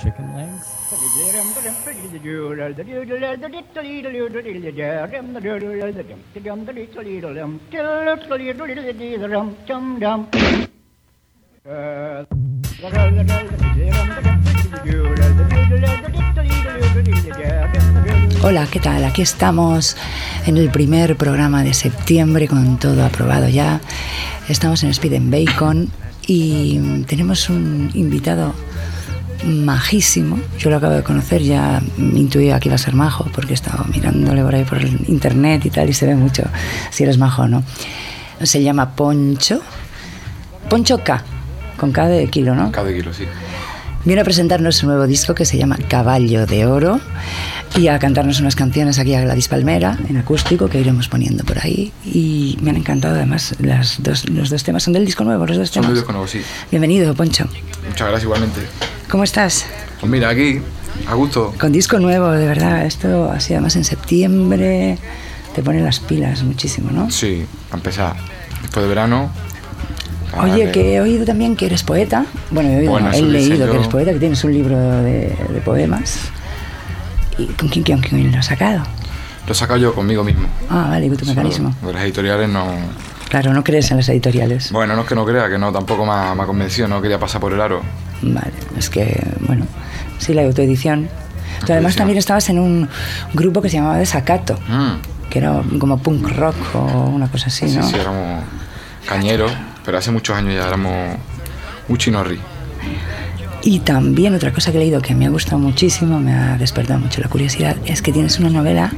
chicken legs. Hola, ¿qué tal? Aquí estamos en el primer programa de septiembre con todo aprobado ya. Estamos en Speed and Bacon y tenemos un invitado majísimo. Yo lo acabo de conocer, ya intuía que iba a ser majo porque he estado mirándole por ahí por el internet y tal y se ve mucho si eres majo o no. Se llama Poncho. Poncho K, con K de kilo, ¿no? Cada kilo, sí. Viene a presentarnos un nuevo disco que se llama Caballo de Oro y a cantarnos unas canciones aquí a Gladys Palmera en acústico que iremos poniendo por ahí. Y me han encantado además las dos, los dos temas. ¿Son del disco nuevo los dos Son temas? del disco nuevo, sí. Bienvenido, Poncho. Muchas gracias igualmente. ¿Cómo estás? Pues mira, aquí, a gusto. Con disco nuevo, de verdad. Esto así además en septiembre te pone las pilas muchísimo, ¿no? Sí, a empezar. Después de verano. Oye, darle. que he oído también que eres poeta. Bueno, he, oído, Bueno, no, he leído que eres poeta, que tienes un libro de, de poemas. ¿Y con quién, quién, quién lo has sacado? Lo he sacado yo conmigo mismo. Ah, vale, con tu mecanismo. Solo De las editoriales no. Claro, no crees en las editoriales. Bueno, no es que no crea, que no tampoco me ha, me ha convencido, no quería pasar por el aro. Vale, es que, bueno, sí, la autoedición. Tú además también estabas en un grupo que se llamaba Desacato, Mm, que era como punk rock o una cosa así, Sí, ¿no? sí, éramos cañeros, pero hace muchos años ya éramos un chinorri. Y también otra cosa que he leído que me ha gustado muchísimo, me ha despertado mucho la curiosidad, es que tienes una novela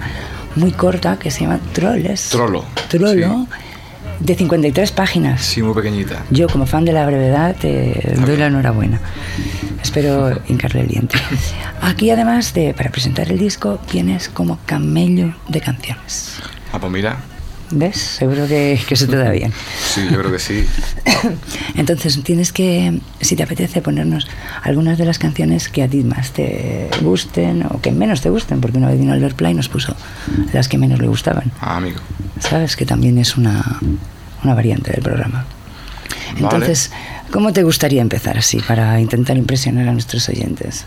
muy corta que se llama Troles. Trollo. Trollo, de 53 páginas. Sí, muy pequeñita. Yo, como fan de la brevedad, te doy la enhorabuena. Espero hincarle el diente. Aquí, además de para presentar el disco, tienes como camello de canciones. Ah, pues mira. ¿Ves? Seguro que, que se te da bien. Sí, yo creo que sí. Entonces, tienes que, si te apetece, ponernos algunas de las canciones que a ti más te gusten o que menos te gusten, porque una vez vino Albert Pla y nos puso las que menos le gustaban. Ah, amigo. Sabes que también es una, una variante del programa. Vale. Entonces, ¿cómo te gustaría empezar así para intentar impresionar a nuestros oyentes?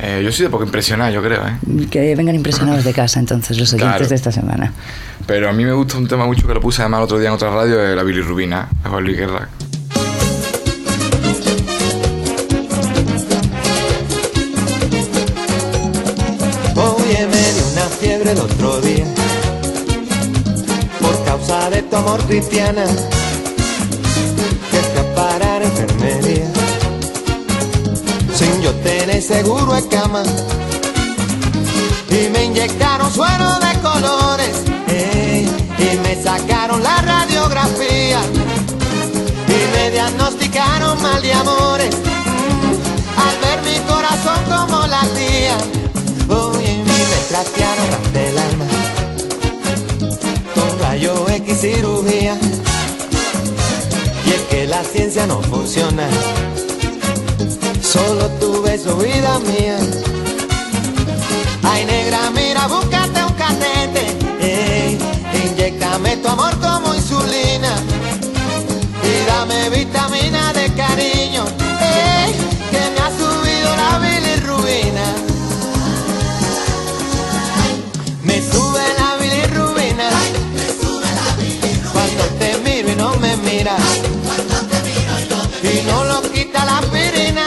Eh, yo soy de poco impresionado, yo creo, ¿eh? Que vengan impresionados de casa entonces los oyentes Claro. de esta semana. Pero a mí me gusta un tema mucho que lo puse además el otro día en otra radio, de la bilirrubina, de Juan Luis Guerra. Oye, me dio una fiebre el otro día por causa de tu amor cristiana que a a enfermería sin yo tener seguro de cama y me inyectaron suero de colores ey, y me sacaron la radiografía y me diagnosticaron mal de amores al ver mi corazón como latía. Oye, y me trastearon el alma con rayo X cirugía. Y es que la ciencia no funciona, solo tu beso, vida mía. Ay, negra, mira, búscate un catete, ey, inyectame tu amor como insulina y dame vitamina de cariño, ey, que me ha subido la bilirrubina. Me sube la bilirrubina, cuando te miro y no me miras, y no lo quita la aspirina.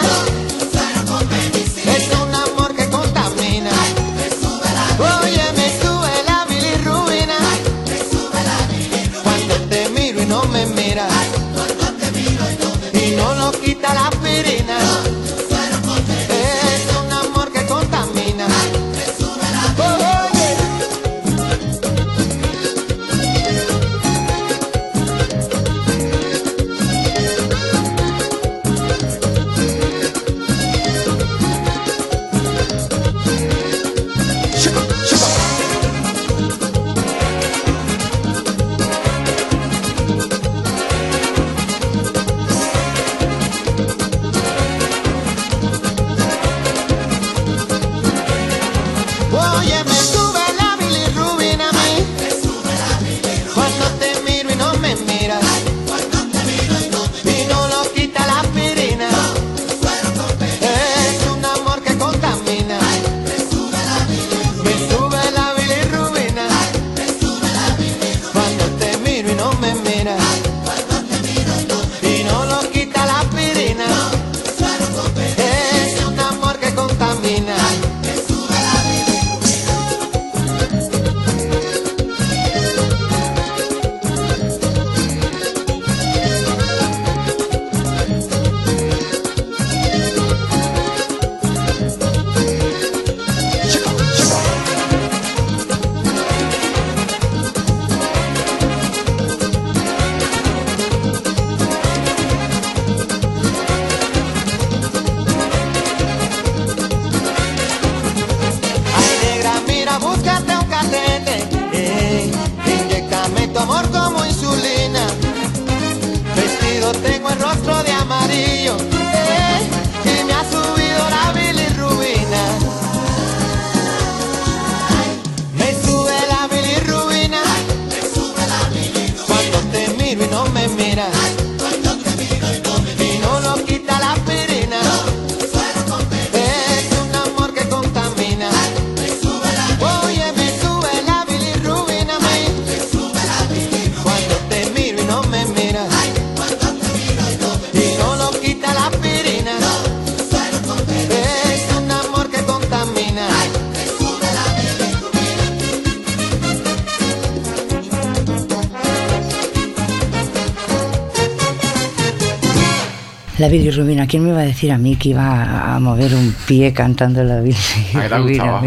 La bilirrubina. ¿Quién me iba a decir a mí que iba a mover un pie cantando la bilirrubina?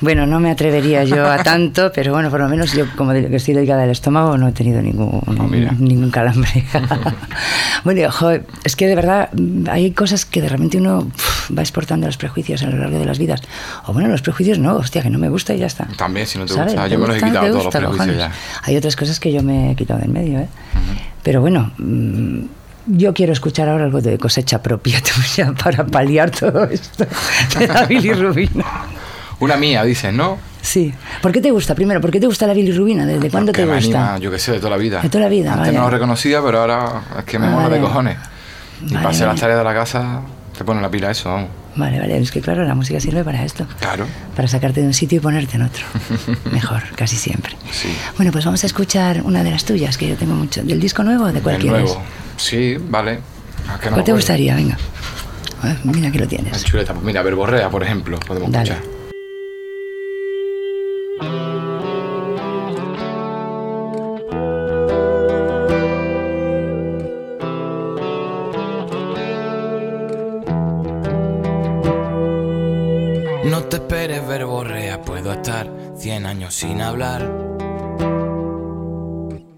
Bueno, no me atrevería yo a tanto, pero bueno, por lo menos yo, como que estoy delicada del estómago, no he tenido ningún, Oh, ningún calambre. bueno, joder, es que de verdad hay cosas que de repente uno uf, va exportando los prejuicios a lo largo de las vidas. O bueno, los prejuicios no, hostia, que no me gusta y ya está. También, si no te ¿Sabes? gusta. ¿Te Yo me los he quitado ¿Te todos los gusta, prejuicios ya. Hay otras cosas que yo me he quitado del medio, ¿eh? Pero bueno, mm, yo quiero escuchar ahora algo de cosecha propia tuya para paliar todo esto de la bilirrubina. Una mía, dices, ¿no? Sí. ¿Por qué te gusta? Primero, ¿por qué te gusta la bilirrubina? ¿Desde cuándo te me gusta? anima, yo qué sé, de toda la vida. De toda la vida, Antes vale. no lo reconocía, pero ahora es que me Ah, mola de cojones. Y Vale, para hacer las vale. tareas de la casa, te pone la pila eso, vamos. Vale, vale, es que claro, la música sirve para esto. Claro. Para sacarte de un sitio y ponerte en otro. Mejor, casi siempre. Sí. Bueno, pues vamos a escuchar una de las tuyas, que yo tengo mucho. ¿Del disco nuevo o de El cualquiera? nuevo. Sí, vale. Ah, que no ¿Cuál me te gustaría? Venga. A ver, mira que lo tienes. chuleta. Pues mira, verborrea, por ejemplo, podemos Dale. escuchar. Años sin hablar.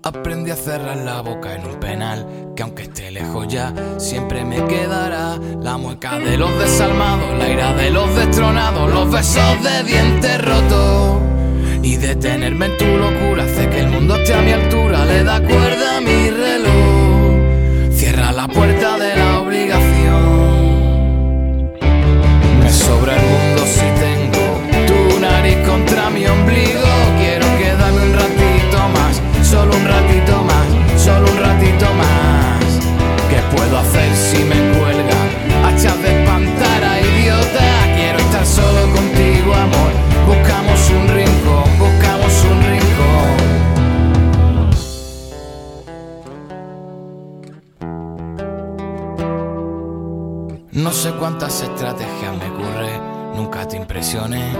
Aprendí a cerrar la boca en un penal, que aunque esté lejos ya, siempre me quedará la mueca de los desalmados, la ira de los destronados, los besos de dientes rotos. Y detenerme en tu locura hace que el mundo esté a mi altura, le da cuerda a mi reloj. Cierra la puerta de la obligación. Me sobra el mundo si tengo tu nariz contra sé cuántas estrategias me ocurre, nunca te impresioné.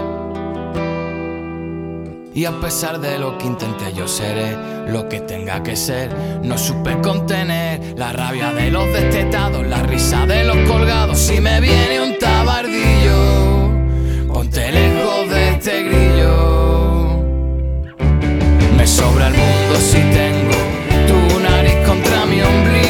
Y a pesar de lo que intenté, yo seré lo que tenga que ser. No supe contener la rabia de los destetados, la risa de los colgados. Si me viene un tabardillo, ponte lejos de este grillo. Me sobra el mundo si tengo tu nariz contra mi ombligo.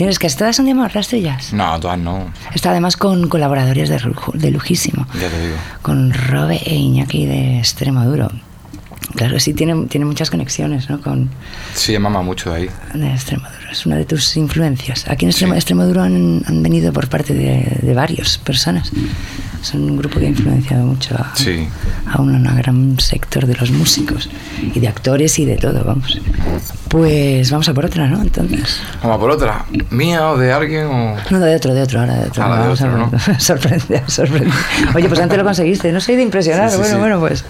¿Tienes que todas son de las tuyas? No, todas no. Está además con colaboradores de, de lujísimo. Ya te digo. Con Robe e Iñaki de Extremo Duro. Claro, sí, tiene, tiene muchas conexiones, ¿no? Con Sí, mama mucho ahí. de Extremadura. Es una de tus influencias. Aquí en Extremo- Sí. Extremadura han, han venido por parte de, de varias personas. Son un grupo que ha influenciado mucho a, Sí. a un, a gran sector de los músicos y de actores y de todo, vamos. Pues vamos a por otra, ¿no? Entonces. Vamos a por otra. ¿Mía o de alguien o...? No, de otro, de otro, ahora de otro. Ah, de a otro, ver. sorprende, sorprende. Oye, pues antes lo conseguiste. No soy de impresionar. Sí, bueno, bueno, pues,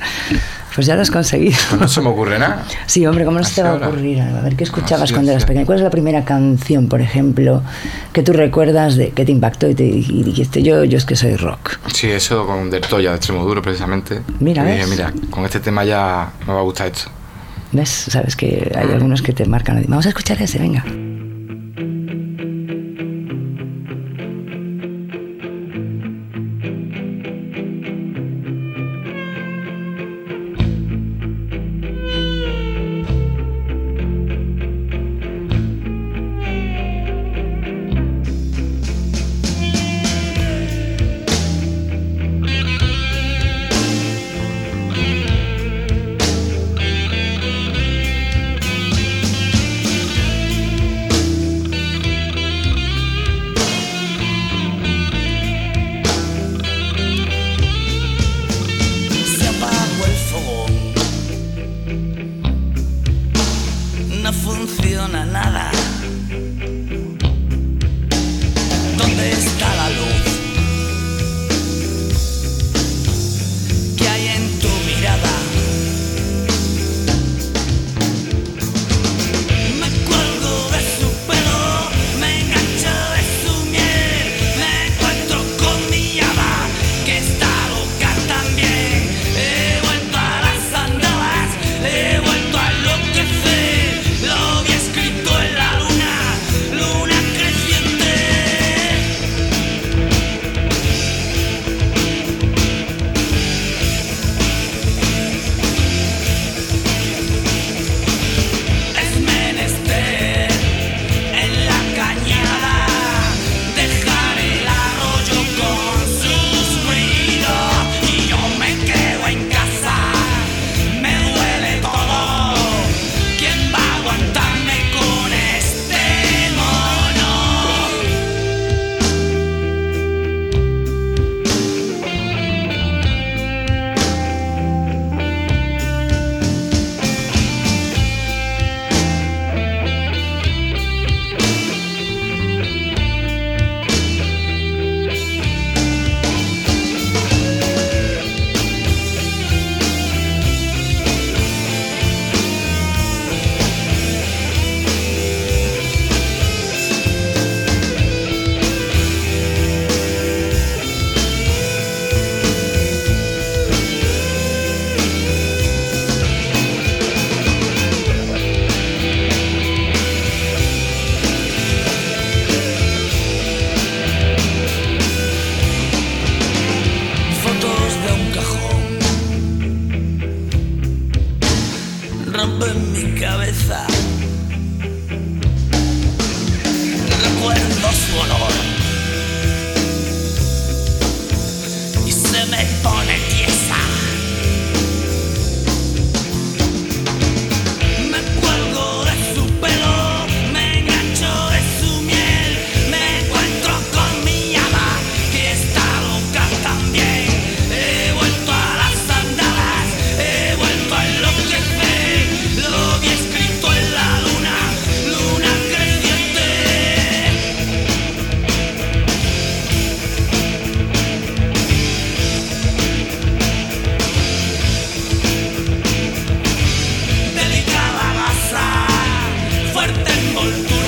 pues ya lo has conseguido. Pues no se me ocurre nada. Sí, hombre, ¿cómo no se te va a ocurrir? A ver, ¿qué escuchabas cuando eras pequeño? ¿Cuál es la primera canción, por ejemplo, que tú recuerdas de que te impactó y, te, y dijiste, yo, yo es que soy rock? Sí, eso con Del Toya, de Extremo Duro, precisamente. Mira, dije, mira, con este tema ya me va a gustar esto. ¿Ves? Sabes que hay algunos que te marcan. Vamos a escuchar ese, venga. Gol.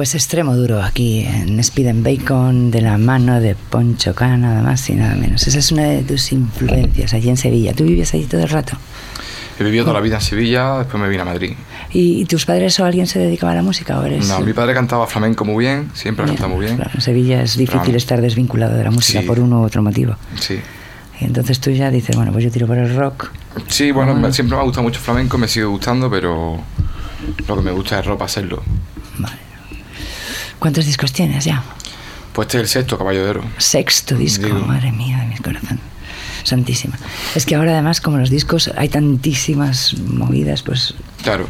Pues extremo duro aquí en Speed and Bacon de la mano de Poncho K, nada más y nada menos. Esa es una de tus influencias allí en Sevilla. ¿Tú vivías allí todo el rato? He vivido toda la vida en Sevilla, después me vine a Madrid. ¿Y tus padres o alguien se dedicaba a la música o eres...? No, mi padre cantaba flamenco muy bien, siempre ha cantado muy bien. Claro, en Sevilla es difícil Claro. estar desvinculado de la música Sí. por uno u otro motivo. Sí. Y entonces tú ya dices, bueno, pues yo tiro por el rock. Sí, bueno, me- siempre me ha gustado mucho flamenco, me sigue gustando, pero lo que me gusta es ropa hacerlo. Vale. ¿Cuántos discos tienes ya? Pues este es el sexto, Caballo de Oro. Sexto disco, Digo. madre mía de mi corazón. Santísima. Es que ahora además como los discos hay tantísimas movidas, pues Claro.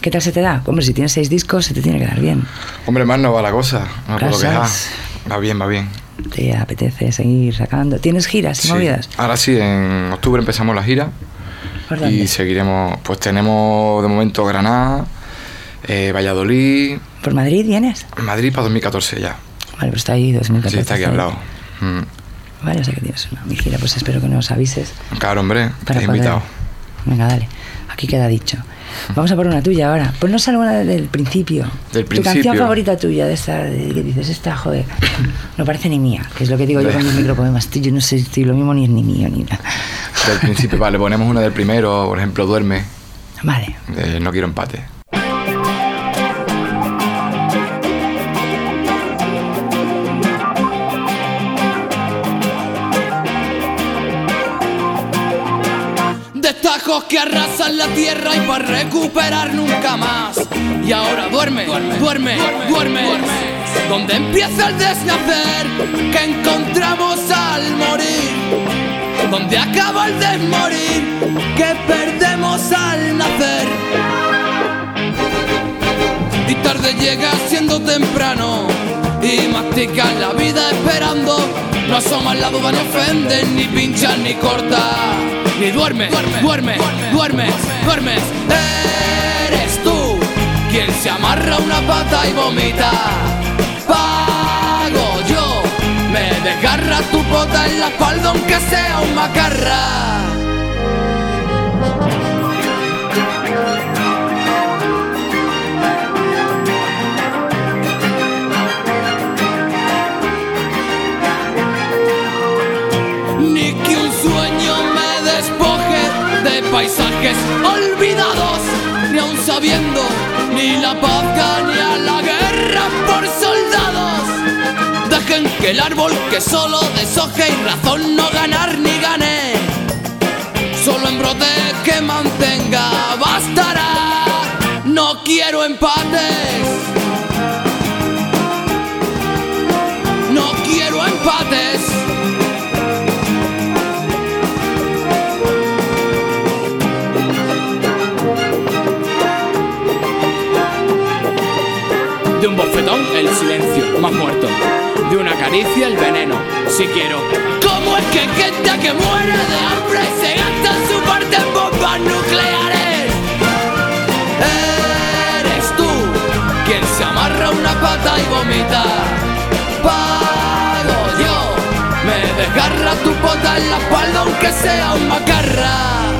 ¿qué tal se te da? Hombre, si tienes seis discos se te tiene que dar bien. Hombre, más no va la cosa, no puedo quejar. Va bien, va bien. Te apetece seguir sacando. ¿Tienes giras y Sí. movidas? Ahora sí, en octubre empezamos la gira ¿Por dónde? y seguiremos. Pues tenemos de momento Granada, eh, Valladolid, ¿Por Madrid vienes? Madrid para 2014 ya. Vale, pues está ahí 2014. Sí, está aquí al lado. Mm. Vale, o sea que tienes una mi gira, pues espero que nos avises. Claro, hombre, Para estás poder- invitado. Venga, dale. Aquí queda dicho. Vamos a por una tuya ahora. Ponnos alguna del principio. Del Tu canción principio. favorita tuya, de esta, de, que dices, esta, joder, no parece ni mía, que es lo que digo yo con mis micropoemas. Tú, Yo no sé si lo mismo ni es ni mío ni nada. Del principio, vale, ponemos una del primero, por ejemplo, Duerme, Vale. de No quiero empate. Destajos que arrasan la tierra y para recuperar nunca más. Y ahora duerme, duerme, duerme, duerme. Donde empieza el desnacer que encontramos al morir. Donde acaba el desmorir que perdemos al nacer. Y tarde llega siendo temprano y mastican la vida esperando. No asoman la duda, no ofenden, ni pinchan ni cortan. Ni duerme, duerme, duerme, duermes, duermes. Eres tú quien se amarra una pata y vomita. Pago yo, me desgarra tu pota en la espalda aunque sea un macarra. Paisajes olvidados, ni aun sabiendo ni la paz ni a la guerra por soldados. Dejen que el árbol que solo deshoje y razón no ganar ni gane, solo en brote que mantenga bastará. No quiero empates. No quiero empates. Un bofetón el silencio, más muerto. De una caricia el veneno, si quiero. ¿Cómo es que gente que muere de hambre se gasta su parte en bombas nucleares? Eres tú quien se amarra una pata y vomita. Pago yo, me desgarra tu pota en la espalda aunque sea un macarra.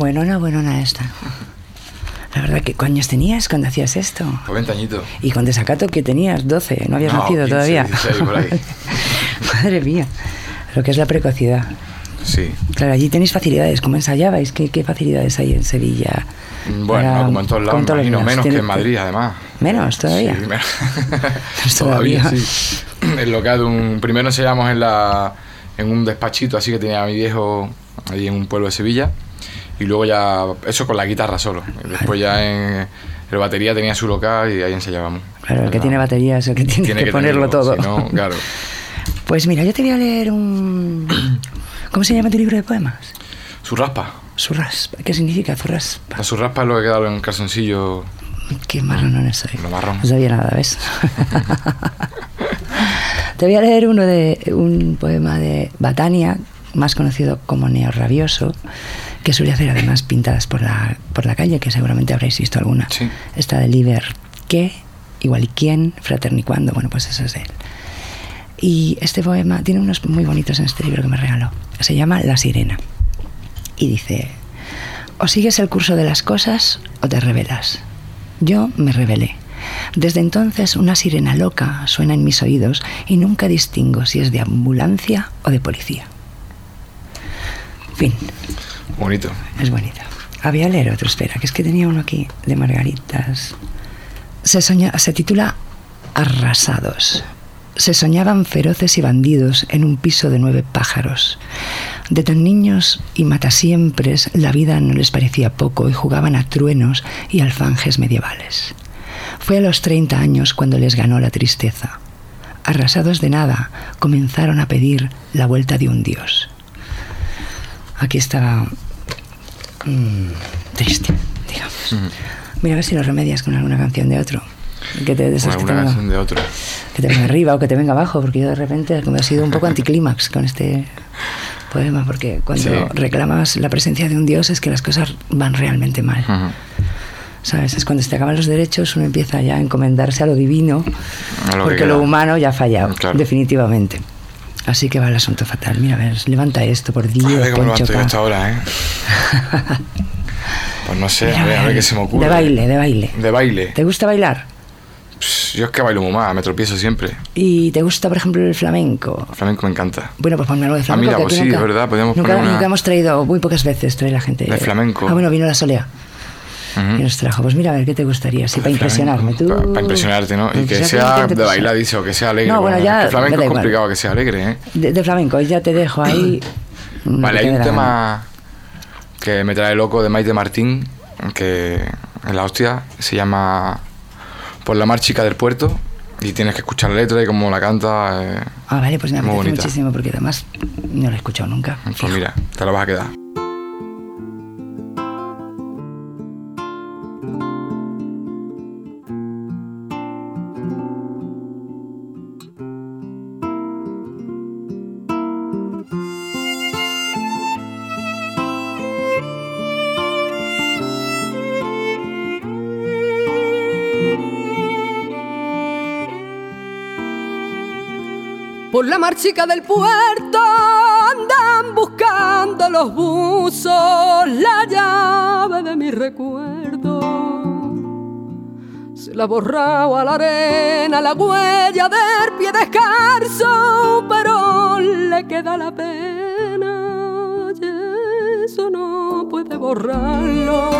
Buenona, buenona esta. La verdad, que años tenías cuando hacías esto? Pues 20 añitos. Y con desacato que tenías 12, no habías No, nacido 15, todavía. 16 por ahí. Madre mía, lo que es la precocidad. Sí. Claro, allí tenéis facilidades. ¿Cómo ensayabais? ¿Qué, qué facilidades hay en Sevilla? Bueno, Para- como en todos lados, todos imagino, menos que en Madrid, además. ¿Menos todavía? Sí, menos. Pues todavía, todavía. sí. El local un... Primero ensayamos en, la, en un despachito así que tenía mi viejo ahí en un pueblo de Sevilla. Y luego ya... Eso con la guitarra solo. Después ya en... El batería tenía su local y ahí ensayábamos. Claro, el que tiene batería es el que tiene, que, ponerlo tenerlo, todo. si no, claro. Pues mira, yo te voy a leer un... ¿Cómo se llama tu libro de poemas? Su raspa. ¿Qué significa surraspa? La su raspa es lo que queda en calzoncillo. Qué marrón soy. Lo marrón. No sabía nada, ¿ves? Te voy a leer uno de un poema de Batania, más conocido como Neo Rabioso, que suele hacer además pintadas por la, por la calle, que seguramente habréis visto alguna. Sí. Esta de Liber, ¿qué? Igual y quién, fraterni cuándo, bueno, pues eso es él. Y este poema tiene unos muy bonitos en este libro que me regaló. Se llama La Sirena. y dice, o sigues el curso de las cosas o te rebelas. Yo me rebelé. Desde entonces una sirena loca suena en mis oídos y nunca distingo si es de ambulancia o de policía. Fin, Bonito. es bonita. Había leer otro, espera, que es que tenía uno aquí de Margaritas. Se, soña- se titula Arrasados. Se soñaban feroces y bandidos en un piso de nueve pájaros. De tan niños y matasiempres la vida no les parecía poco y jugaban a truenos y alfanjes medievales. Fue a los 30 años cuando les ganó la tristeza. Arrasados de nada, comenzaron a pedir la vuelta de un dios. Aquí estaba mm, triste, digamos. Mira a ver si lo remedias con alguna canción de otro. Que te, de esas que te, venga, canción de otro. que te venga arriba o que te venga abajo, porque yo de repente como he sido un poco anticlímax con este poema, porque cuando Sí. reclamas la presencia de un dios es que las cosas van realmente mal. ¿Sabes? Es cuando se te acaban los derechos, uno empieza ya a encomendarse a lo divino, A lo que porque lo humano ya ha fallado, Claro. definitivamente. Así que va el asunto fatal. Mira, a ver, levanta esto, por Dios, A ver cómo levanto yo K. hasta ahora, ¿eh? Pues no sé, Mira, a ver, a ver qué se me ocurre. De baile, de baile. De baile. ¿Te gusta bailar? Yo es que bailo muy mal, me tropiezo siempre. ¿Y te gusta, por ejemplo, el flamenco? El flamenco me encanta. Bueno, pues ponme algo de Ah, flamenco. mira, que pues sí, nunca, es verdad, podríamos nunca, poner una- nunca hemos traído, muy pocas veces trae la gente. De flamenco. Ah, bueno, vino la Solea. Ujú. Y nos trajo. Pues mira, a ver qué te gustaría, sí, para impresionarme. Tú... Para impresionarte, ¿no? Y que Impresionarte, sea ¿quién te de bailar, dice, o que sea alegre. No, bueno, ya que el flamenco es complicado que sea alegre, ¿eh? De, de flamenco, ya te dejo ahí. Vale, que hay un la tema que me trae loco de Maite Martín, que en la hostia se llama Por la mar chica del puerto, y tienes que escuchar la letra y cómo la canta. eh, Ah, vale, pues me apetece bonita. muchísimo porque además no lo he escuchado nunca. pues mira, te la vas a quedar. Por la marchica del puerto andan buscando los buzos la llave de mi recuerdo. Se la borrado a la arena la huella del pie descalzo, pero le queda la pena eso no puede borrarlo.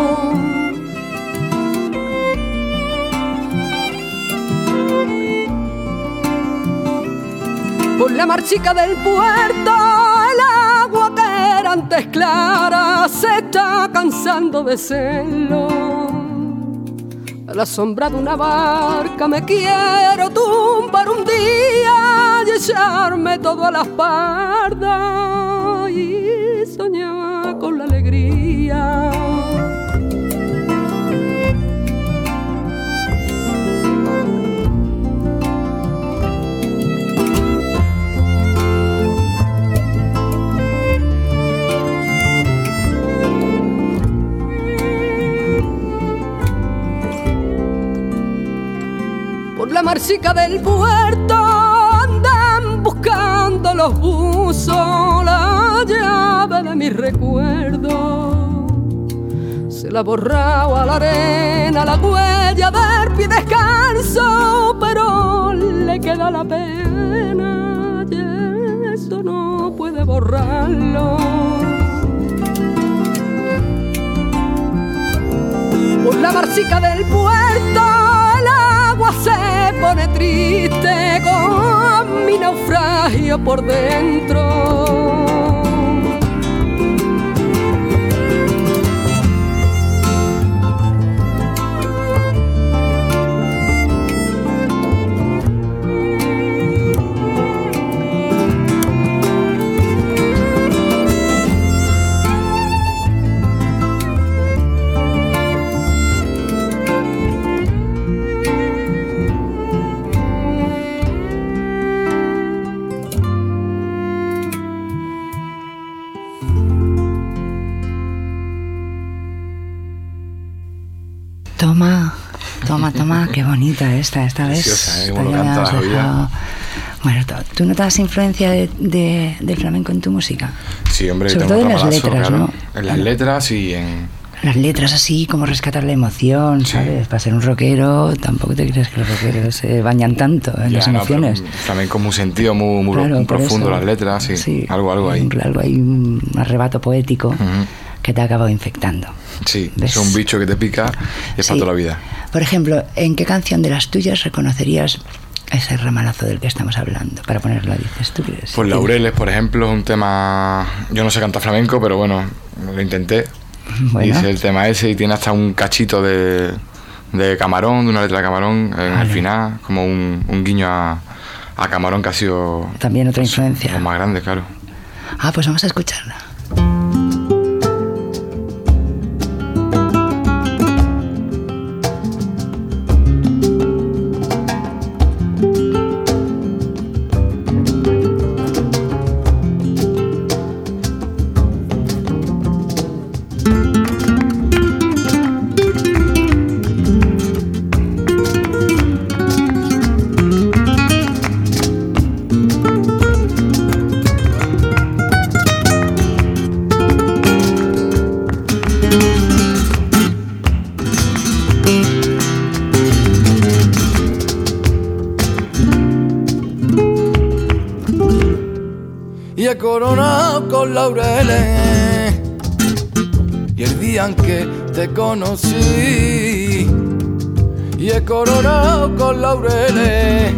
Por la marchica del puerto, el agua que era antes clara se está cansando de serlo. A la sombra de una barca me quiero tumbar un día y echarme todo a la espalda y soñar con la alegría. La marchica del puerto andan buscando los buzos la llave de mi recuerdo. Se la ha borrado a la arena la huella del pie descalzo, pero le queda la pena y eso no puede borrarlo. Por la marchica del puerto se pone triste con mi naufragio por dentro. Bonita esta, esta vez. Preciosa, ¿eh? Lo canta la dejado Bueno, ¿tú- ¿tú notas influencia de, de- del flamenco en tu música? Sí, hombre, Sobre todo en las letras, claro. ¿no? En las letras y en... Las letras así, como rescatar la emoción, Sí. ¿sabes? Para ser un rockero, tampoco te crees que los rockeros se bañan tanto en Ya, las no, emociones. flamenco muy sentido, muy, muy, Claro, profundo eso. las letras, sí. Algo, algo ahí. Algo ahí, un arrebato poético Ujú. que te ha acabado infectando. Sí, ¿Ves? es un bicho que te pica y es Sí. para toda la vida. Por ejemplo, ¿en qué canción de las tuyas reconocerías ese ramalazo del que estamos hablando? Para ponerla, dices, ¿tú? Pues Laureles, por ejemplo, es un tema... Yo no sé cantar flamenco, pero bueno, lo intenté. Bueno. Hice el tema ese y tiene hasta un cachito de, de Camarón, de una letra de Camarón, en el Vale. final, como un, un guiño a, a Camarón que ha sido... También otra influencia. Los más grande, claro. Ah, pues vamos a escucharla. Laureles. Y el día en que te conocí, y he coronado con laureles.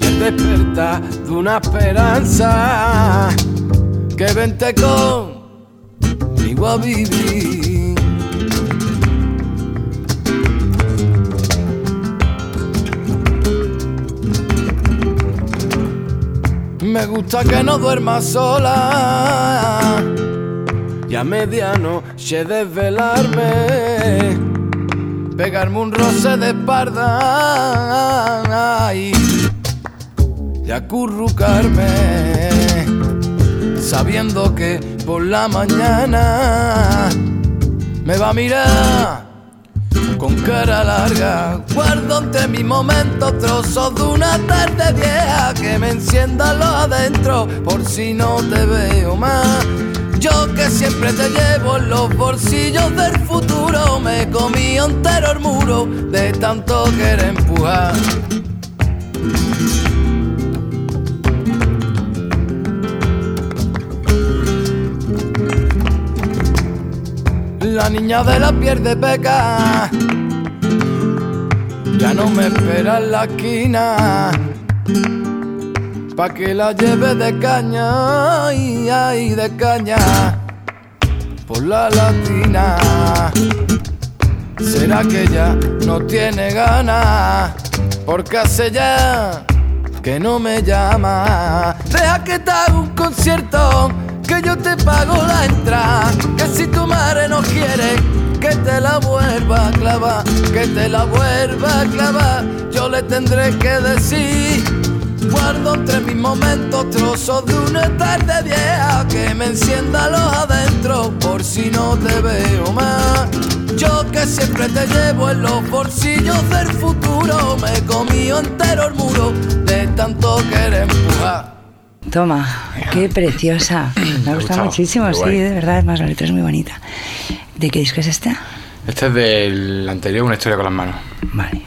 Y el despertar de una esperanza que vente conmigo a vivir. Me gusta que no duermas sola. Y a medianoche desvelarme, pegarme un roce de espalda y, y acurrucarme, sabiendo que por la mañana me va a mirar con cara larga. Guardo entre mis momentos trozos de una tarde vieja que me encienda lo adentro por si no te veo más. Yo que siempre te llevo en los bolsillos del futuro, me comí entero el muro de tanto querer empujar. La niña de la piel de peca ya no me espera en la esquina pa que la lleve de caña ay, ay, de caña por la latina. ¿Será que ya no tiene ganas? Porque hace ya que no me llama. Deja que te haga un concierto, que yo te pago la entrada. Que si tu madre no quiere, que te la vuelva a clavar, que te la vuelva a clavar. Yo le tendré que decir. Guardo entre mis momentos trozos de una tarde vieja que me encienda los adentro por si no te veo más. Yo que siempre te llevo en los bolsillos del futuro, me comí entero el muro de tanto querer empujar. Toma, qué preciosa. Me ha gustado muchísimo, sí, guay. de verdad, además la letra es muy bonita. ¿De qué disco es esta? Este es del anterior, Una historia con las manos, Vale,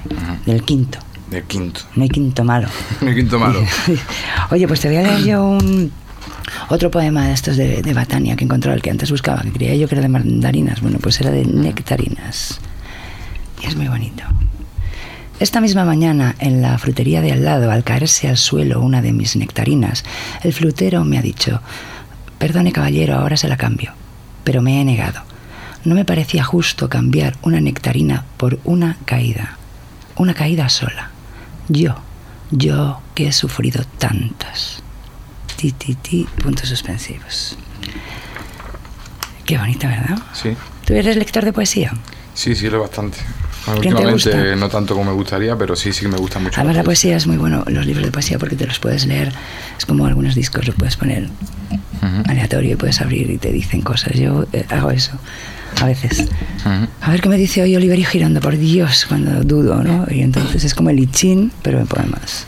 del quinto. del quinto. No hay quinto malo. El quinto malo. Oye, pues te voy a leer yo un otro poema de estos de, de Batania que encontró el que antes buscaba, que creía yo que era de mandarinas. Bueno, pues era de nectarinas. Y es muy bonito. Esta misma mañana, en la frutería de al lado, al caerse al suelo una de mis nectarinas, el frutero me ha dicho, perdone caballero, ahora se la cambio. Pero me he negado. No me parecía justo cambiar una nectarina por una caída. Una caída sola. Yo, yo que he sufrido tantas. Ti, ti, ti, puntos suspensivos. Qué bonito, ¿verdad? Sí, ¿Tú eres lector de poesía? sí, sí, lo bastante. Bueno, ¿Quién te últimamente no tanto como me gustaría, pero sí, sí que me gusta mucho. Además, la poesía es muy bueno, los libros de poesía, porque te los puedes leer. Es como algunos discos, lo puedes poner Ujú, aleatorio y puedes abrir y te dicen cosas. Yo eh, hago eso a veces. A ver qué me dice hoy Oliverio Girondo, por Dios, cuando dudo, ¿no? Y entonces es como el Ichín, pero en poemas.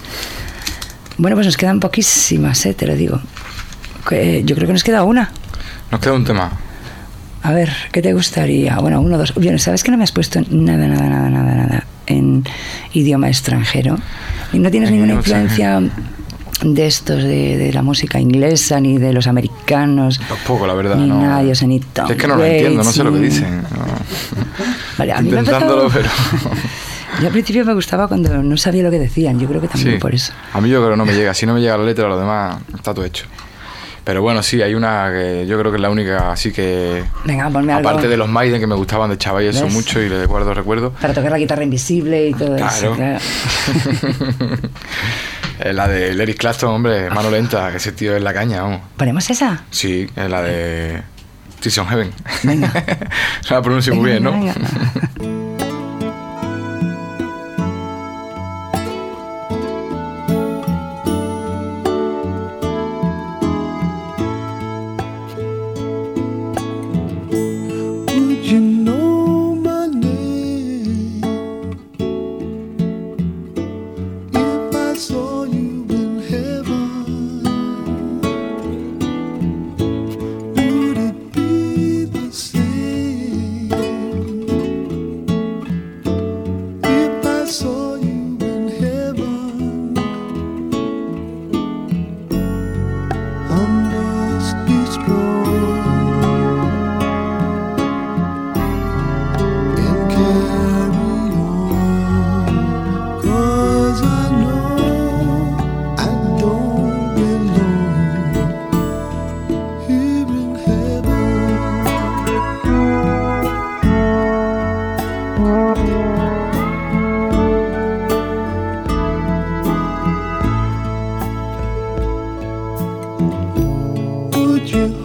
Bueno, pues nos quedan poquísimas, ¿eh? te lo digo. Que yo creo que nos queda una. Nos queda un tema. A ver, ¿qué te gustaría? Bueno, uno, dos. Bien, ¿sabes que no me has puesto nada, nada, nada, nada, nada en idioma extranjero? ¿Y no tienes En ninguna influencia de estos, de, de la música inglesa, ni de los americanos? Tampoco, la verdad. Ni no. sé, ni Tom Es que no lo Waits, entiendo, no sé lo que dicen. no. Vale, a mí me Intentándolo, empezado- pero. Yo al principio me gustaba cuando no sabía lo que decían, yo creo que también Sí. por eso. A mí yo creo que no me llega. Si no me llega la letra, lo demás está todo hecho. Pero bueno, sí, hay una que yo creo que es la única así que. Venga, ponme algo Aparte de los Maiden que me gustaban de chaval eso mucho y le guardo recuerdo. para tocar la guitarra invisible y todo eso. Claro. Claro. Eh, la de Eric Clapton, hombre, mano lenta, que ese tío es la caña, vamos. ¿Ponemos esa? Sí, es la de Tears on Heaven. Venga. la pronuncio muy bien, ¿no? Venga, Would you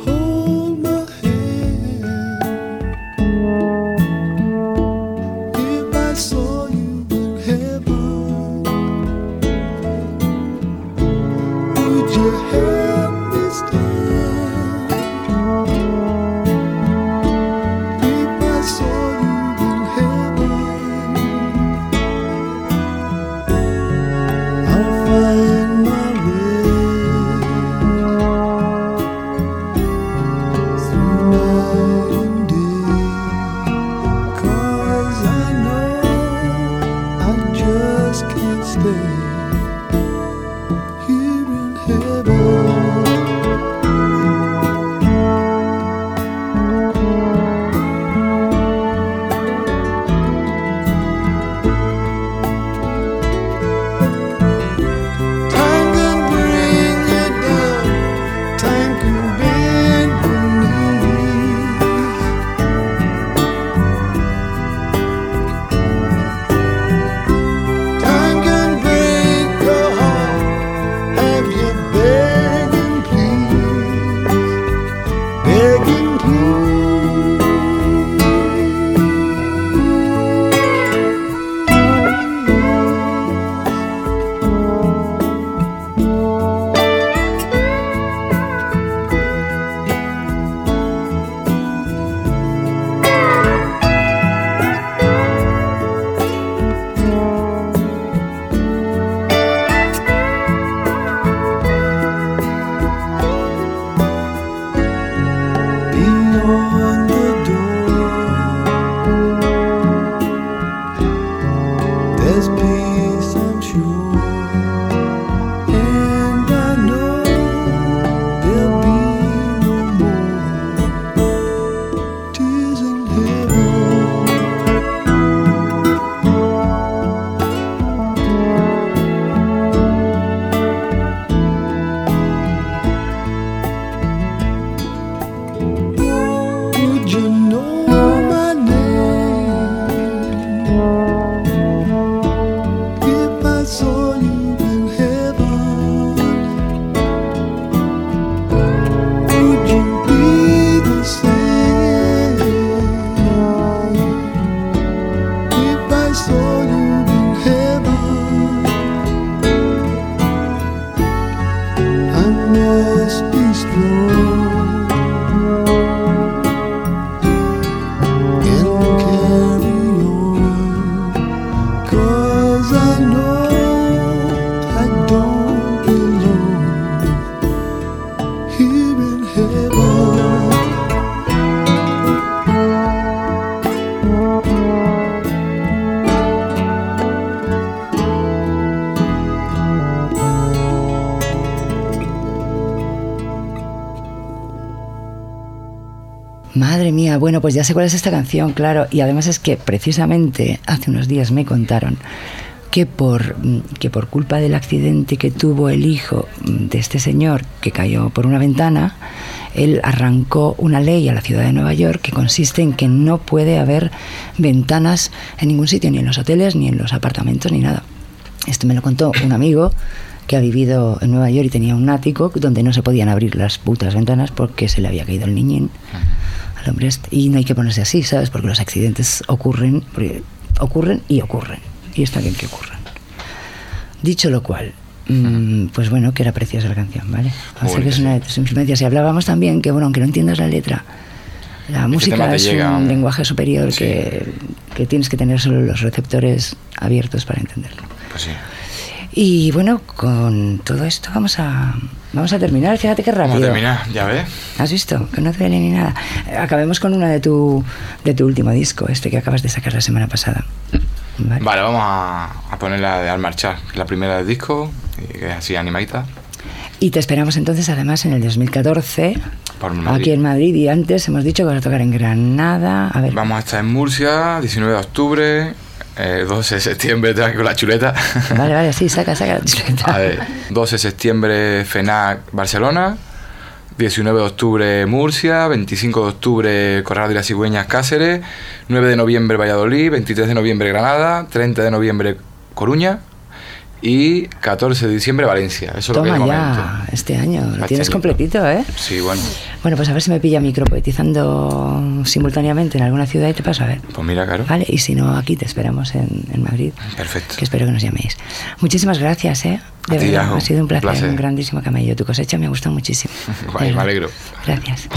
pues ya sé cuál es esta canción, claro. Y además es que precisamente hace unos días me contaron que por, mm, que por culpa del accidente que tuvo el hijo mm, de este señor que cayó por una ventana, él arrancó una ley a la ciudad de Nueva York que consiste en que no puede haber ventanas en ningún sitio, ni en los hoteles, ni en los apartamentos, ni nada. Esto me lo contó un amigo que ha vivido en Nueva York y tenía un ático donde no se podían abrir las putas ventanas porque se le había caído el niñín al hombre este. Y no hay que ponerse así, ¿sabes? Porque los accidentes ocurren, ocurren y ocurren. Y está bien que ocurran. Dicho lo cual, mm, pues bueno, que era preciosa la canción, ¿vale? O sea que es una de tus influencias. Y hablábamos también que, bueno, aunque no entiendas la letra, la tema música es llega, un lenguaje superior sí. que, que tienes que tener solo los receptores abiertos para entenderlo. Pues sí. Y bueno, con todo esto vamos a, vamos a terminar. Fíjate qué rápido. Vamos a terminar, ya ves. ¿Has visto? Que no duele ni nada. Acabemos con una de tu, de tu último disco, este que acabas de sacar la semana pasada. ¿Vale? Vale, vamos a, a ponerla de Al Marchar, la primera del disco, que es así animadita. Y te esperamos entonces además en el 2014 Por Madrid. aquí en Madrid y antes hemos dicho que vas a tocar en Granada. A ver, Vamos a estar en Murcia, 19 de octubre, eh, 12 de septiembre, aquí con la chuleta. vale, vale, sí, saca, saca. A ver, 12 de septiembre FENAC Barcelona, 19 de octubre Murcia, 25 de octubre Corral de las Cigüeñas Cáceres, 9 de noviembre Valladolid, 23 de noviembre Granada, 30 de noviembre Coruña y 14 de diciembre Valencia. Eso es lo que Toma ya, momento. este año, lo Este tienes completito, ¿eh? Sí, bueno, Bueno, pues a ver si me pilla micropoetizando simultáneamente en alguna ciudad y te paso a ver. pues mira, claro. Vale, y si no, aquí te esperamos en, en Madrid. Perfecto. Que espero que nos llaméis. Muchísimas gracias, ¿eh? De A verdad, ha sido un placer, Placer. un grandísimo camello. Tu cosecha me ha gustado muchísimo. Guay, me alegro. Gracias.